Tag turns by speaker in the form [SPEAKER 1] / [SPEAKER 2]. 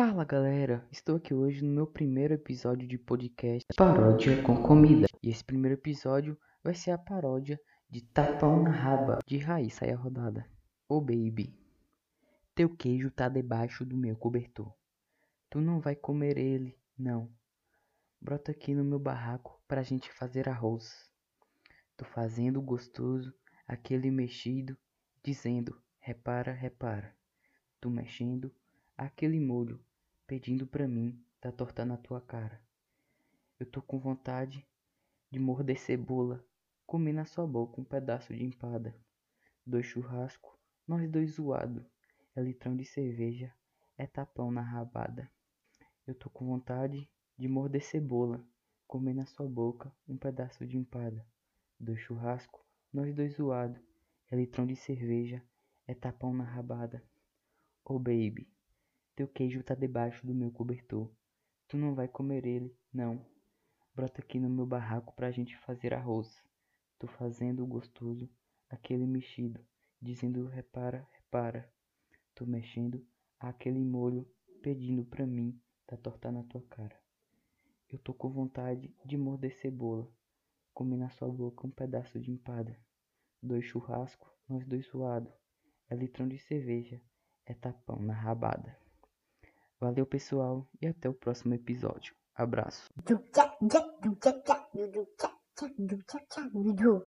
[SPEAKER 1] Fala galera, estou aqui hoje no meu primeiro episódio de podcast Paródia com Comida. E esse primeiro episódio vai ser a paródia de Tapão na Raba, de Raíssa e a Rodada. Ô oh, baby, teu queijo tá debaixo do meu cobertor. Tu não vai comer ele, não. Brota aqui no meu barraco pra gente fazer arroz. Tô fazendo gostoso, aquele mexido, dizendo, repara, repara. Tu mexendo, aquele molho, pedindo pra mim, tá torta na tua cara. Eu tô com vontade de morder cebola, comer na sua boca um pedaço de empada. Dois churrasco, nós dois zoado, é litrão de cerveja, é tapão na rabada. Eu tô com vontade de morder cebola, comer na sua boca um pedaço de empada. Dois churrasco, nós dois zoado, é litrão de cerveja, é tapão na rabada. Oh baby, teu queijo tá debaixo do meu cobertor. Tu não vai comer ele, não. Brota aqui no meu barraco pra gente fazer arroz. Tô fazendo gostoso, aquele mexido, dizendo repara, repara. Tô mexendo aquele molho, pedindo pra mim, tá torta na tua cara. Eu tô com vontade de morder cebola, comer na sua boca um pedaço de empada. Dois churrasco, nós dois suado, é litrão de cerveja, é tapão na rabada. Valeu, pessoal, e até o próximo episódio. Abraço.